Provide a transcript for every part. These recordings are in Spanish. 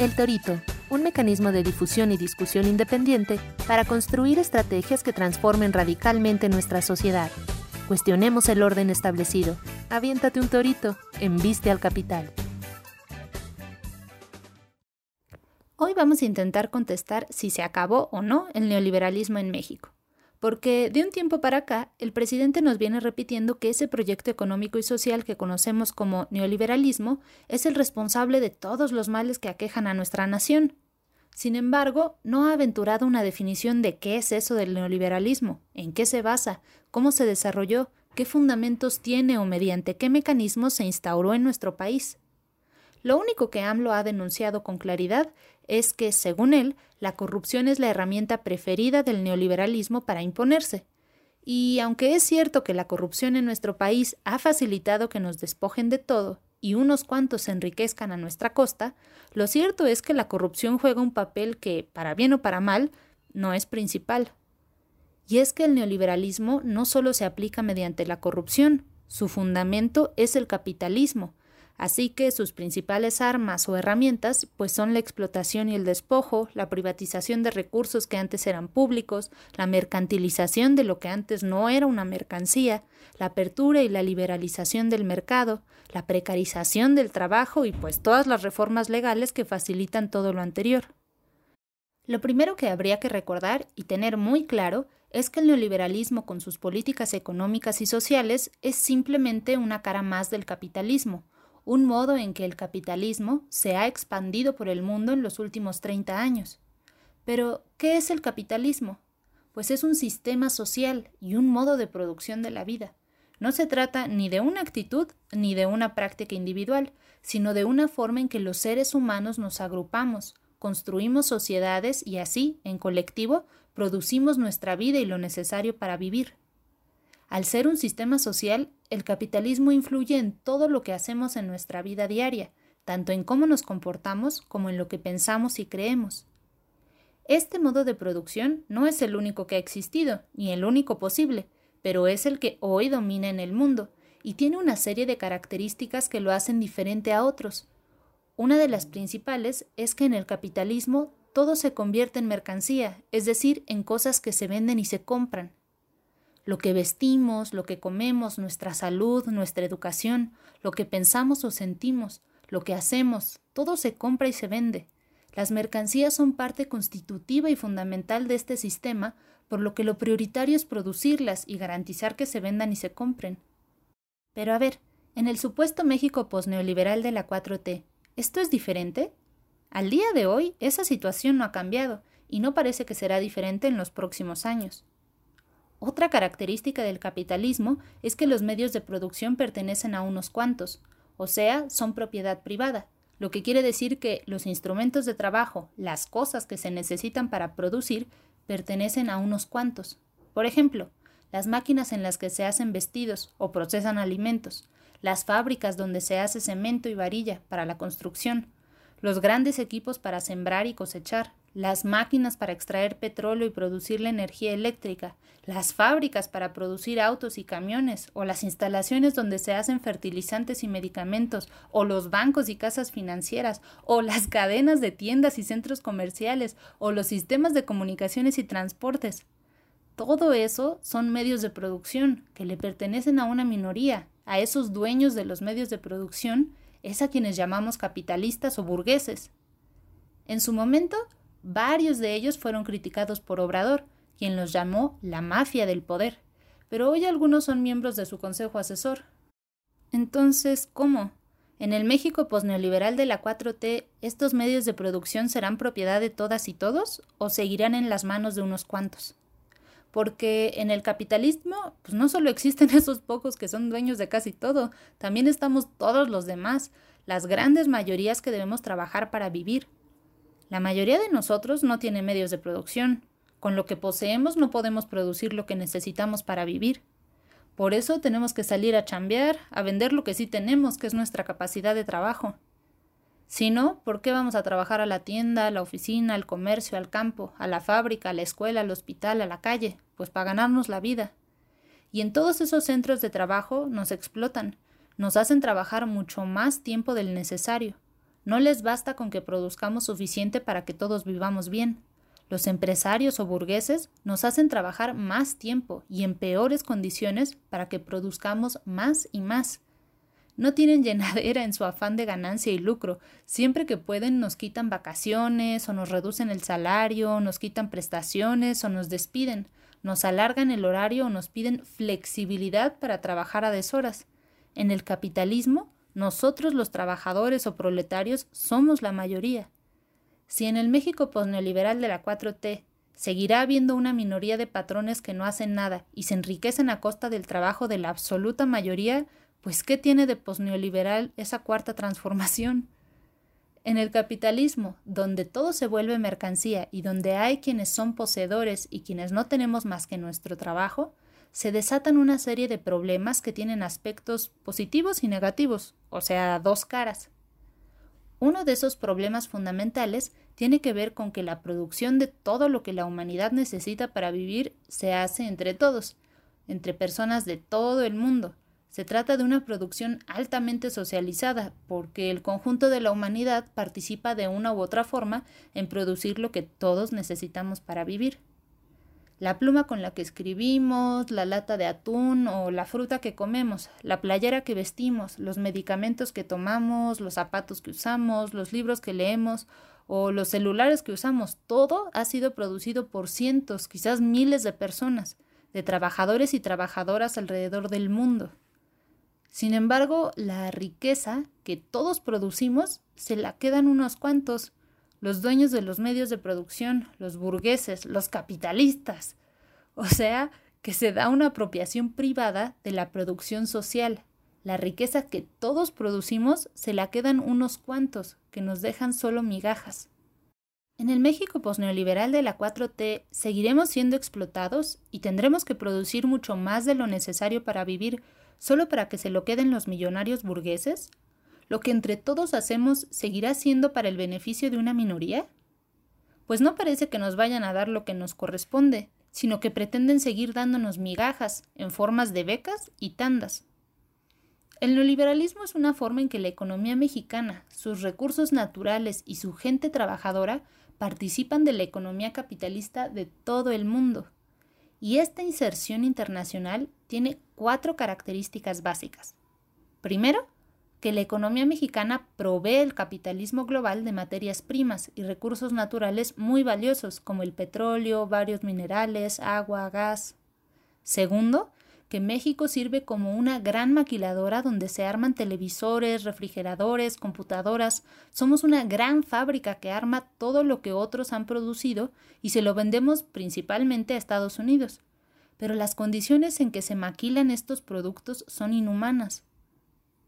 El Torito, un mecanismo de difusión y discusión independiente para construir estrategias que transformen radicalmente nuestra sociedad. Cuestionemos el orden establecido. Aviéntate un torito, embiste al capital. Hoy vamos a intentar contestar si se acabó o no el neoliberalismo en México. Porque de un tiempo para acá, el presidente nos viene repitiendo que ese proyecto económico y social que conocemos como neoliberalismo es el responsable de todos los males que aquejan a nuestra nación. Sin embargo, no ha aventurado una definición de qué es eso del neoliberalismo, en qué se basa, cómo se desarrolló, qué fundamentos tiene o mediante qué mecanismos se instauró en nuestro país. Lo único que AMLO ha denunciado con claridad es que, según él, la corrupción es la herramienta preferida del neoliberalismo para imponerse. Y aunque es cierto que la corrupción en nuestro país ha facilitado que nos despojen de todo y unos cuantos se enriquezcan a nuestra costa, lo cierto es que la corrupción juega un papel que, para bien o para mal, no es principal. Y es que el neoliberalismo no solo se aplica mediante la corrupción, su fundamento es el capitalismo, Así que sus principales armas o herramientas pues son la explotación y el despojo, la privatización de recursos que antes eran públicos, la mercantilización de lo que antes no era una mercancía, la apertura y la liberalización del mercado, la precarización del trabajo y pues todas las reformas legales que facilitan todo lo anterior. Lo primero que habría que recordar y tener muy claro es que el neoliberalismo con sus políticas económicas y sociales es simplemente una cara más del capitalismo, un modo en que el capitalismo se ha expandido por el mundo en los últimos 30 años. Pero, ¿qué es el capitalismo? Pues es un sistema social y un modo de producción de la vida. No se trata ni de una actitud ni de una práctica individual, sino de una forma en que los seres humanos nos agrupamos, construimos sociedades y así, en colectivo, producimos nuestra vida y lo necesario para vivir. Al ser un sistema social, el capitalismo influye en todo lo que hacemos en nuestra vida diaria, tanto en cómo nos comportamos como en lo que pensamos y creemos. Este modo de producción no es el único que ha existido, ni el único posible, pero es el que hoy domina en el mundo, y tiene una serie de características que lo hacen diferente a otros. Una de las principales es que en el capitalismo todo se convierte en mercancía, es decir, en cosas que se venden y se compran lo que vestimos, lo que comemos, nuestra salud, nuestra educación, lo que pensamos o sentimos, lo que hacemos, todo se compra y se vende. Las mercancías son parte constitutiva y fundamental de este sistema, por lo que lo prioritario es producirlas y garantizar que se vendan y se compren. Pero a ver, en el supuesto México posneoliberal de la 4T, ¿esto es diferente? Al día de hoy, esa situación no ha cambiado, y no parece que será diferente en los próximos años. Otra característica del capitalismo es que los medios de producción pertenecen a unos cuantos, o sea, son propiedad privada, lo que quiere decir que los instrumentos de trabajo, las cosas que se necesitan para producir, pertenecen a unos cuantos. Por ejemplo, las máquinas en las que se hacen vestidos o procesan alimentos, las fábricas donde se hace cemento y varilla para la construcción, los grandes equipos para sembrar y cosechar, las máquinas para extraer petróleo y producir la energía eléctrica, las fábricas para producir autos y camiones, o las instalaciones donde se hacen fertilizantes y medicamentos, o los bancos y casas financieras, o las cadenas de tiendas y centros comerciales, o los sistemas de comunicaciones y transportes. Todo eso son medios de producción que le pertenecen a una minoría, a esos dueños de los medios de producción, es a quienes llamamos capitalistas o burgueses. En su momento, Varios de ellos fueron criticados por Obrador, quien los llamó la mafia del poder, pero hoy algunos son miembros de su consejo asesor. Entonces, ¿cómo? En el México posneoliberal de la 4T, ¿estos medios de producción serán propiedad de todas y todos o seguirán en las manos de unos cuantos? Porque en el capitalismo, pues no solo existen esos pocos que son dueños de casi todo, también estamos todos los demás, las grandes mayorías que debemos trabajar para vivir, la mayoría de nosotros no tiene medios de producción. Con lo que poseemos no podemos producir lo que necesitamos para vivir. Por eso tenemos que salir a chambear, a vender lo que sí tenemos, que es nuestra capacidad de trabajo. Si no, ¿por qué vamos a trabajar a la tienda, a la oficina, al comercio, al campo, a la fábrica, a la escuela, al hospital, a la calle? Pues para ganarnos la vida. Y en todos esos centros de trabajo nos explotan, nos hacen trabajar mucho más tiempo del necesario No les basta con que produzcamos suficiente para que todos vivamos bien. Los empresarios o burgueses nos hacen trabajar más tiempo y en peores condiciones para que produzcamos más y más. No tienen llenadera en su afán de ganancia y lucro. Siempre que pueden nos quitan vacaciones o nos reducen el salario, nos quitan prestaciones o nos despiden, nos alargan el horario o nos piden flexibilidad para trabajar a deshoras. En el capitalismo, nosotros los trabajadores o proletarios somos la mayoría. Si en el México posneoliberal de la 4T seguirá habiendo una minoría de patrones que no hacen nada y se enriquecen a costa del trabajo de la absoluta mayoría, pues ¿qué tiene de posneoliberal esa cuarta transformación? En el capitalismo, donde todo se vuelve mercancía y donde hay quienes son poseedores y quienes no tenemos más que nuestro trabajo, se desatan una serie de problemas que tienen aspectos positivos y negativos, o sea, dos caras. Uno de esos problemas fundamentales tiene que ver con que la producción de todo lo que la humanidad necesita para vivir se hace entre todos, entre personas de todo el mundo, se trata de una producción altamente socializada, porque el conjunto de la humanidad participa de una u otra forma en producir lo que todos necesitamos para vivir. La pluma con la que escribimos, la lata de atún o la fruta que comemos, la playera que vestimos, los medicamentos que tomamos, los zapatos que usamos, los libros que leemos o los celulares que usamos, todo ha sido producido por cientos, quizás miles de personas, de trabajadores y trabajadoras alrededor del mundo. Sin embargo, la riqueza que todos producimos se la quedan unos cuantos, los dueños de los medios de producción, los burgueses, los capitalistas. O sea, que se da una apropiación privada de la producción social. La riqueza que todos producimos se la quedan unos cuantos, que nos dejan solo migajas. En el México posneoliberal de la 4T seguiremos siendo explotados y tendremos que producir mucho más de lo necesario para vivir solo para que se lo queden los millonarios burgueses? ¿Lo que entre todos hacemos seguirá siendo para el beneficio de una minoría? Pues no parece que nos vayan a dar lo que nos corresponde, sino que pretenden seguir dándonos migajas en formas de becas y tandas. El neoliberalismo es una forma en que la economía mexicana, sus recursos naturales y su gente trabajadora participan de la economía capitalista de todo el mundo. Y esta inserción internacional tiene cuatro características básicas. Primero, que la economía mexicana provee el capitalismo global de materias primas y recursos naturales muy valiosos como el petróleo, varios minerales, agua, gas. Segundo, que México sirve como una gran maquiladora donde se arman televisores, refrigeradores, computadoras. Somos una gran fábrica que arma todo lo que otros han producido y se lo vendemos principalmente a Estados Unidos. Pero las condiciones en que se maquilan estos productos son inhumanas.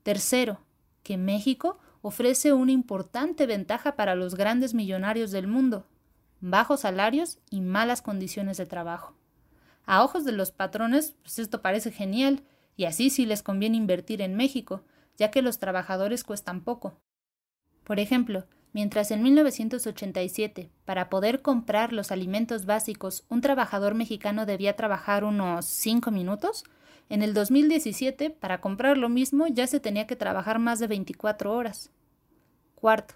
Tercero, que México ofrece una importante ventaja para los grandes millonarios del mundo, bajos salarios y malas condiciones de trabajo. A ojos de los patrones, pues esto parece genial, y así sí les conviene invertir en México, ya que los trabajadores cuestan poco. Por ejemplo, mientras en 1987, para poder comprar los alimentos básicos, un trabajador mexicano debía trabajar unos 5 minutos, en el 2017, para comprar lo mismo, ya se tenía que trabajar más de 24 horas. Cuarto,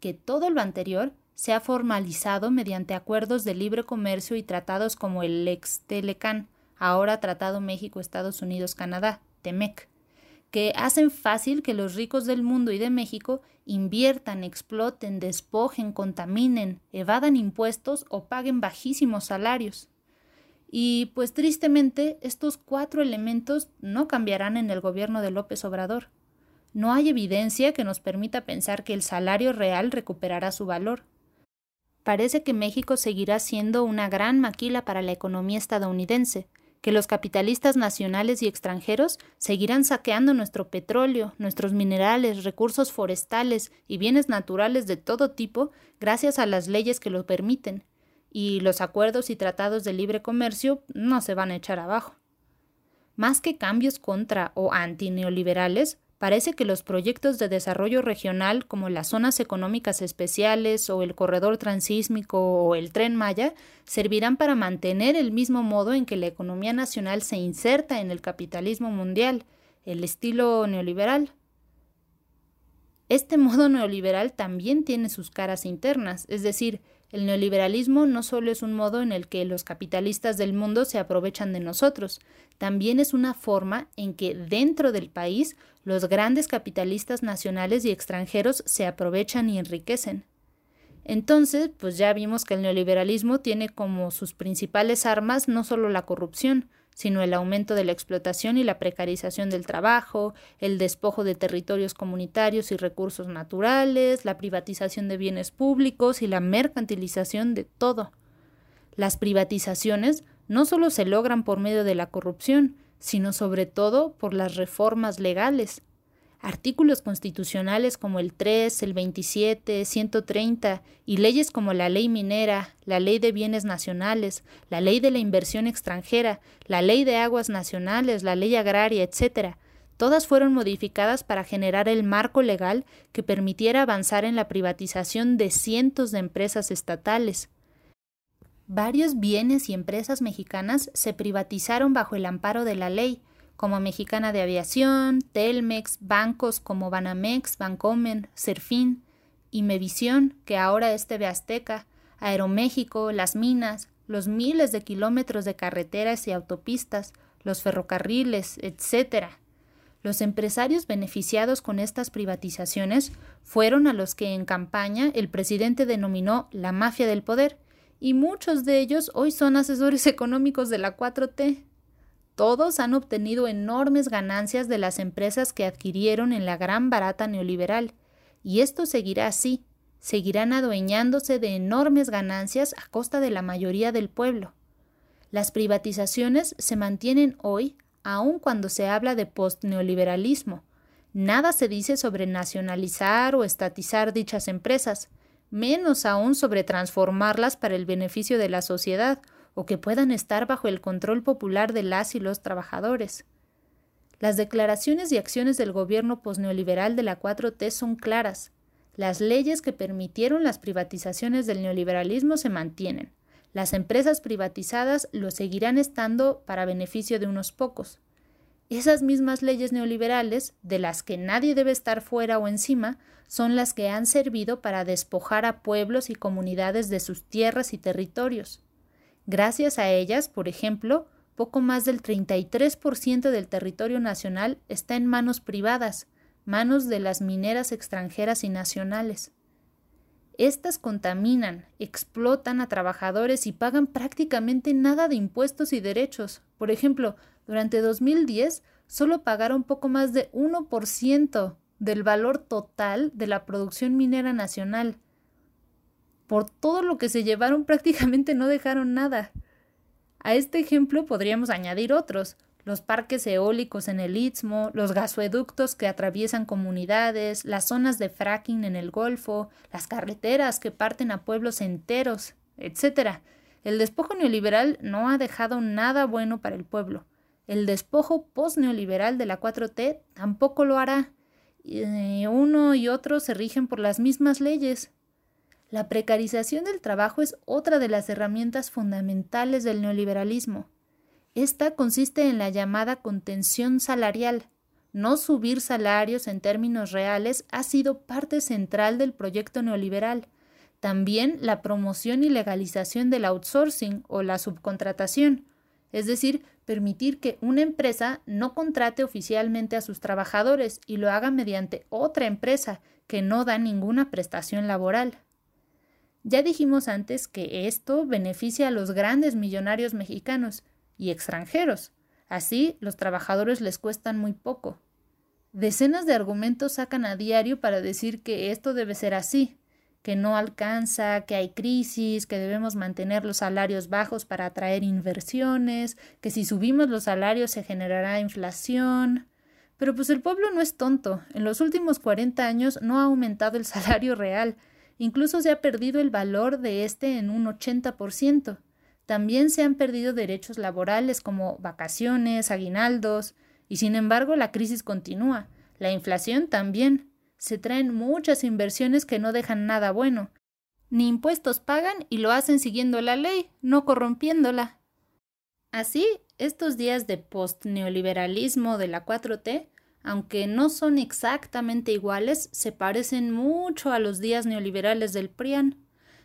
que todo lo anterior se ha formalizado mediante acuerdos de libre comercio y tratados como el ex Telecan, ahora Tratado México-Estados Unidos-Canadá, TEMEC, que hacen fácil que los ricos del mundo y de México inviertan, exploten, despojen, contaminen, evadan impuestos o paguen bajísimos salarios. Y pues tristemente estos cuatro elementos no cambiarán en el gobierno de López Obrador. No hay evidencia que nos permita pensar que el salario real recuperará su valor parece que México seguirá siendo una gran maquila para la economía estadounidense, que los capitalistas nacionales y extranjeros seguirán saqueando nuestro petróleo, nuestros minerales, recursos forestales y bienes naturales de todo tipo gracias a las leyes que lo permiten, y los acuerdos y tratados de libre comercio no se van a echar abajo. Más que cambios contra o antineoliberales, Parece que los proyectos de desarrollo regional como las zonas económicas especiales o el corredor transísmico o el tren Maya servirán para mantener el mismo modo en que la economía nacional se inserta en el capitalismo mundial, el estilo neoliberal. Este modo neoliberal también tiene sus caras internas, es decir, el neoliberalismo no solo es un modo en el que los capitalistas del mundo se aprovechan de nosotros, también es una forma en que dentro del país los grandes capitalistas nacionales y extranjeros se aprovechan y enriquecen. Entonces, pues ya vimos que el neoliberalismo tiene como sus principales armas no solo la corrupción, sino el aumento de la explotación y la precarización del trabajo, el despojo de territorios comunitarios y recursos naturales, la privatización de bienes públicos y la mercantilización de todo. Las privatizaciones no solo se logran por medio de la corrupción, sino sobre todo por las reformas legales. Artículos constitucionales como el 3, el 27, 130 y leyes como la ley minera, la ley de bienes nacionales, la ley de la inversión extranjera, la ley de aguas nacionales, la ley agraria, etc., todas fueron modificadas para generar el marco legal que permitiera avanzar en la privatización de cientos de empresas estatales. Varios bienes y empresas mexicanas se privatizaron bajo el amparo de la ley, como Mexicana de Aviación, Telmex, bancos como Banamex, Bancomen, Serfín, Imevisión, que ahora es TV Azteca, Aeroméxico, las minas, los miles de kilómetros de carreteras y autopistas, los ferrocarriles, etc. Los empresarios beneficiados con estas privatizaciones fueron a los que en campaña el presidente denominó la mafia del poder, y muchos de ellos hoy son asesores económicos de la 4T. Todos han obtenido enormes ganancias de las empresas que adquirieron en la gran barata neoliberal, y esto seguirá así, seguirán adueñándose de enormes ganancias a costa de la mayoría del pueblo. Las privatizaciones se mantienen hoy aun cuando se habla de postneoliberalismo. Nada se dice sobre nacionalizar o estatizar dichas empresas, menos aún sobre transformarlas para el beneficio de la sociedad o que puedan estar bajo el control popular de las y los trabajadores. Las declaraciones y acciones del gobierno posneoliberal de la 4T son claras. Las leyes que permitieron las privatizaciones del neoliberalismo se mantienen. Las empresas privatizadas lo seguirán estando para beneficio de unos pocos. Esas mismas leyes neoliberales, de las que nadie debe estar fuera o encima, son las que han servido para despojar a pueblos y comunidades de sus tierras y territorios. Gracias a ellas, por ejemplo, poco más del 33% del territorio nacional está en manos privadas, manos de las mineras extranjeras y nacionales. Estas contaminan, explotan a trabajadores y pagan prácticamente nada de impuestos y derechos. Por ejemplo, durante 2010 solo pagaron poco más de 1% del valor total de la producción minera nacional por todo lo que se llevaron prácticamente no dejaron nada. A este ejemplo podríamos añadir otros, los parques eólicos en el Istmo, los gasoductos que atraviesan comunidades, las zonas de fracking en el Golfo, las carreteras que parten a pueblos enteros, etc. El despojo neoliberal no ha dejado nada bueno para el pueblo. El despojo post-neoliberal de la 4T tampoco lo hará. Y uno y otro se rigen por las mismas leyes. La precarización del trabajo es otra de las herramientas fundamentales del neoliberalismo. Esta consiste en la llamada contención salarial. No subir salarios en términos reales ha sido parte central del proyecto neoliberal. También la promoción y legalización del outsourcing o la subcontratación, es decir, permitir que una empresa no contrate oficialmente a sus trabajadores y lo haga mediante otra empresa que no da ninguna prestación laboral. Ya dijimos antes que esto beneficia a los grandes millonarios mexicanos y extranjeros. Así, los trabajadores les cuestan muy poco. Decenas de argumentos sacan a diario para decir que esto debe ser así, que no alcanza, que hay crisis, que debemos mantener los salarios bajos para atraer inversiones, que si subimos los salarios se generará inflación. Pero pues el pueblo no es tonto. En los últimos 40 años no ha aumentado el salario real, Incluso se ha perdido el valor de este en un 80%. También se han perdido derechos laborales como vacaciones, aguinaldos, y sin embargo la crisis continúa. La inflación también. Se traen muchas inversiones que no dejan nada bueno. Ni impuestos pagan y lo hacen siguiendo la ley, no corrompiéndola. Así, estos días de post-neoliberalismo de la 4T aunque no son exactamente iguales, se parecen mucho a los días neoliberales del PRIAN.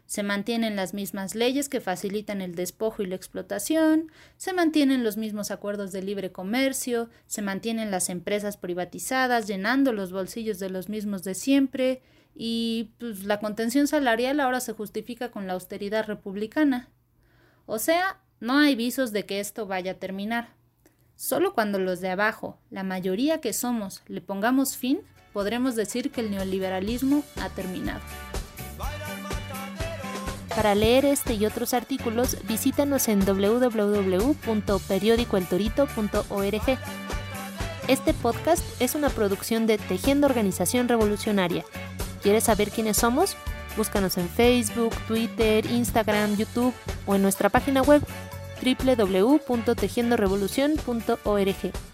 Se mantienen las mismas leyes que facilitan el despojo y la explotación, se mantienen los mismos acuerdos de libre comercio, se mantienen las empresas privatizadas llenando los bolsillos de los mismos de siempre, y pues, la contención salarial ahora se justifica con la austeridad republicana. O sea, no hay visos de que esto vaya a terminar. Solo cuando los de abajo, la mayoría que somos, le pongamos fin, podremos decir que el neoliberalismo ha terminado. Para leer este y otros artículos, visítanos en www.periodicoeltorito.org. Este podcast es una producción de Tejiendo Organización Revolucionaria. ¿Quieres saber quiénes somos? Búscanos en Facebook, Twitter, Instagram, YouTube o en nuestra página web www.tejiendorevolucion.org.